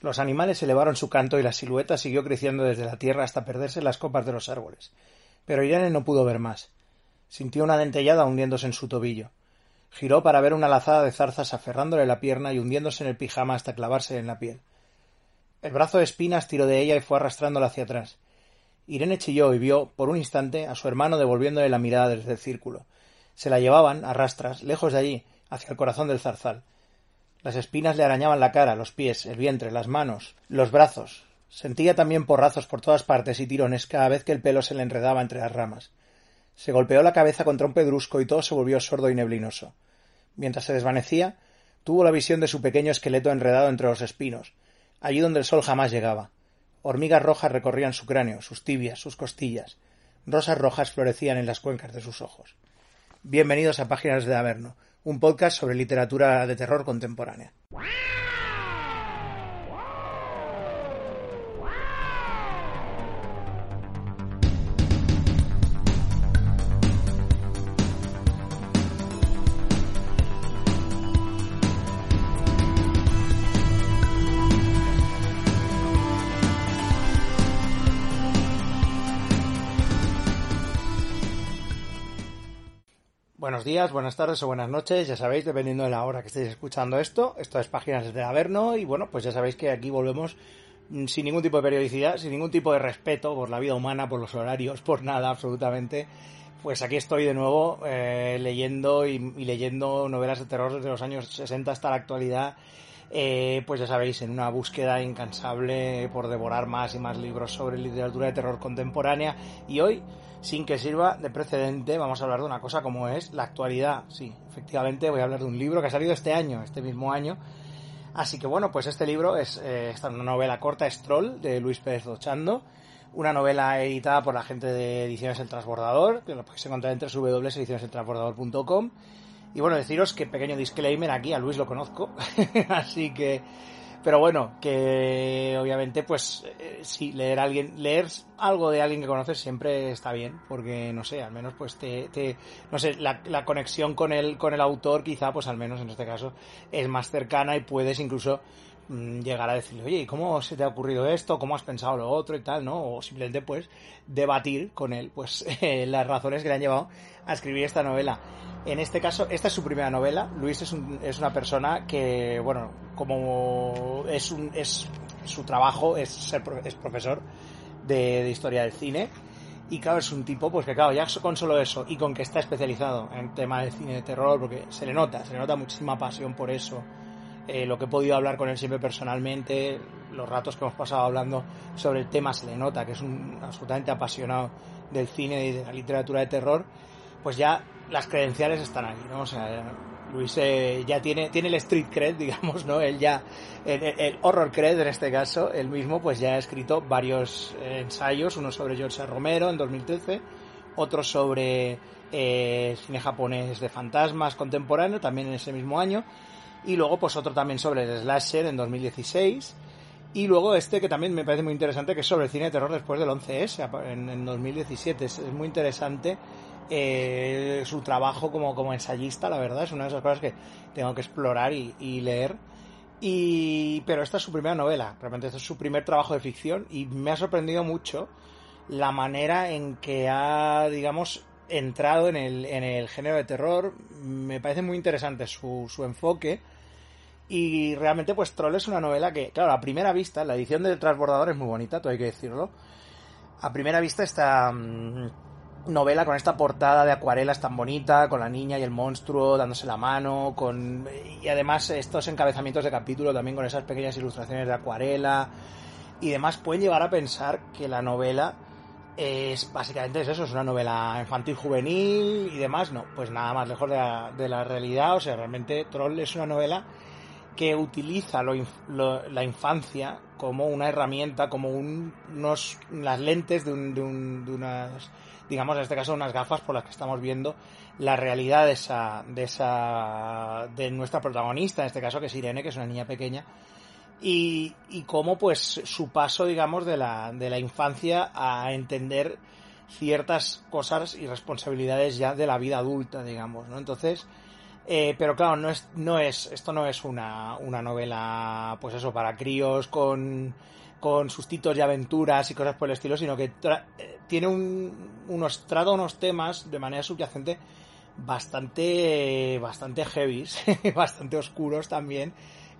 Los animales elevaron su canto y la silueta siguió creciendo desde la tierra hasta perderse en las copas de los árboles. Pero Irene no pudo ver más. Sintió una dentellada hundiéndose en su tobillo. Giró para ver una lazada de zarzas aferrándole la pierna y hundiéndose en el pijama hasta clavarse en la piel. El brazo de espinas tiró de ella y fue arrastrándola hacia atrás. Irene chilló y vio, por un instante, a su hermano devolviéndole la mirada desde el círculo. Se la llevaban, a rastras, lejos de allí, hacia el corazón del zarzal. Las espinas le arañaban la cara, los pies, el vientre, las manos, los brazos. Sentía también porrazos por todas partes y tirones cada vez que el pelo se le enredaba entre las ramas. Se golpeó la cabeza contra un pedrusco y todo se volvió sordo y neblinoso. Mientras se desvanecía, tuvo la visión de su pequeño esqueleto enredado entre los espinos, allí donde el sol jamás llegaba. Hormigas rojas recorrían su cráneo, sus tibias, sus costillas. Rosas rojas florecían en las cuencas de sus ojos. Bienvenidos a Páginas de Averno, un podcast sobre literatura de terror contemporánea. Buenos días, buenas tardes o buenas noches, ya sabéis, dependiendo de la hora que estéis escuchando esto. Esto es Páginas de Averno y bueno, pues ya sabéis que aquí volvemos mm, sin ningún tipo de periodicidad, sin ningún tipo de respeto por la vida humana, por los horarios, por nada absolutamente. Pues aquí estoy de nuevo eh, leyendo y, y leyendo novelas de terror desde los años 60 hasta la actualidad. Eh, pues ya sabéis, en una búsqueda incansable por devorar más y más libros sobre literatura de terror contemporánea. Y hoy, sin que sirva de precedente, vamos a hablar de una cosa como es la actualidad. Sí, efectivamente voy a hablar de un libro que ha salido este año, este mismo año. Así que bueno, pues este libro es eh, una novela corta, Stroll, de Luis Pérez Dochando. Una novela editada por la gente de Ediciones El Transbordador, que lo podéis encontrar en www.edicioneseltransbordador.com. Y bueno, deciros que pequeño disclaimer aquí, a Luis lo conozco, así que... Pero bueno, que obviamente pues eh, sí, leer alguien, leer algo de alguien que conoces siempre está bien, porque no sé, al menos pues te, no sé, la, la, conexión con el, con el autor quizá pues al menos en este caso es más cercana y puedes incluso llegar a decirle, oye, ¿y cómo se te ha ocurrido esto? ¿Cómo has pensado lo otro y tal? ¿no? O simplemente pues debatir con él pues eh, las razones que le han llevado a escribir esta novela. En este caso, esta es su primera novela. Luis es, un, es una persona que, bueno, como es, un, es su trabajo es ser es profesor de, de, historia del cine. Y claro, es un tipo, pues que claro, ya con solo eso y con que está especializado en tema de cine de terror, porque se le nota, se le nota muchísima pasión por eso. Eh, lo que he podido hablar con él siempre personalmente, los ratos que hemos pasado hablando sobre el tema, se le nota que es un absolutamente apasionado del cine y de la literatura de terror pues ya las credenciales están ahí, ¿no? O sea, Luis eh, ya tiene, tiene el street cred, digamos, ¿no? Él ya, el, horror cred en este caso, él mismo pues ya ha escrito varios eh, ensayos, uno sobre George Romero en 2013, otro sobre eh, cine japonés de fantasmas contemporáneo, también en ese mismo año, y luego pues otro también sobre el slasher en 2016, y luego este que también me parece muy interesante, que es sobre el cine de terror después del 11S, en, en 2017, es, es muy interesante eh, su trabajo como, como ensayista, la verdad, es una de esas cosas que tengo que explorar y, leer. Y, pero esta es su primera novela, realmente. Este es su primer trabajo de ficción y me ha sorprendido mucho la manera en que ha, digamos, entrado en el, en el género de terror. Me parece muy interesante su, su enfoque. Y realmente, pues Troll es una novela que, claro, a primera vista, la edición del transbordador es muy bonita, todo hay que decirlo. A primera vista está novela con esta portada de acuarelas tan bonita, con la niña y el monstruo dándose la mano, con y además estos encabezamientos de capítulo también con esas pequeñas ilustraciones de acuarela y demás pueden llevar a pensar que la novela es básicamente es eso, es una novela infantil juvenil y demás, no, pues nada más lejos de la, de la realidad, o sea, realmente Troll es una novela que utiliza la infancia como una herramienta, como unos, las lentes de, de, unas, digamos en este caso unas gafas por las que estamos viendo la realidad de esa, de esa, de nuestra protagonista, en este caso que es Irene, que es una niña pequeña, y, y cómo pues su paso, digamos, de la, de la infancia a entender ciertas cosas y responsabilidades ya de la vida adulta, digamos, ¿no? Entonces, eh, pero claro, no es, no es, esto no es una, una novela, pues eso, para críos con, con sustitos y aventuras y cosas por el estilo, sino que eh, tiene un, unos, trata unos temas de manera subyacente bastante, bastante heavy, bastante oscuros también,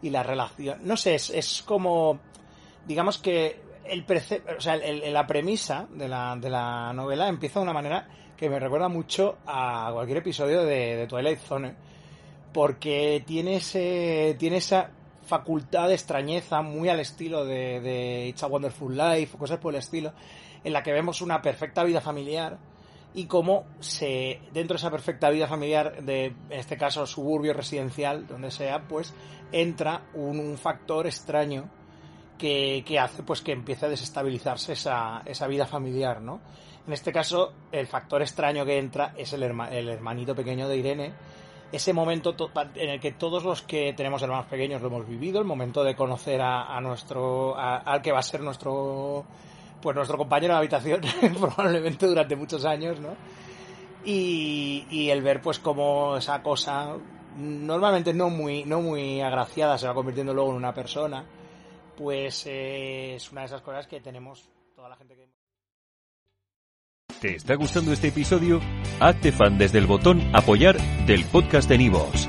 y la relación, no sé, es, es como, digamos que el o sea, la premisa de la, de la novela empieza de una manera que me recuerda mucho a cualquier episodio de, de Twilight Zone porque tiene, ese, tiene esa facultad de extrañeza muy al estilo de, de It's a Wonderful Life o cosas por el estilo, en la que vemos una perfecta vida familiar y cómo se, dentro de esa perfecta vida familiar, de, en este caso suburbio residencial, donde sea, pues entra un, factor extraño que, que, hace pues que empiece a desestabilizarse esa, esa vida familiar, ¿no? En este caso, el factor extraño que entra es el, el hermanito pequeño de Irene, ese momento en el que todos los que tenemos hermanos pequeños lo hemos vivido, el momento de conocer a, nuestro, al que va a ser nuestro, pues nuestro compañero de habitación, probablemente durante muchos años, ¿no? Y, el ver pues cómo esa cosa, normalmente no muy, no muy agraciada, se va convirtiendo luego en una persona, pues eh, es una de esas cosas que tenemos toda la gente que... ¿Te está gustando este episodio? Hazte fan desde el botón Apoyar del podcast de Nivos.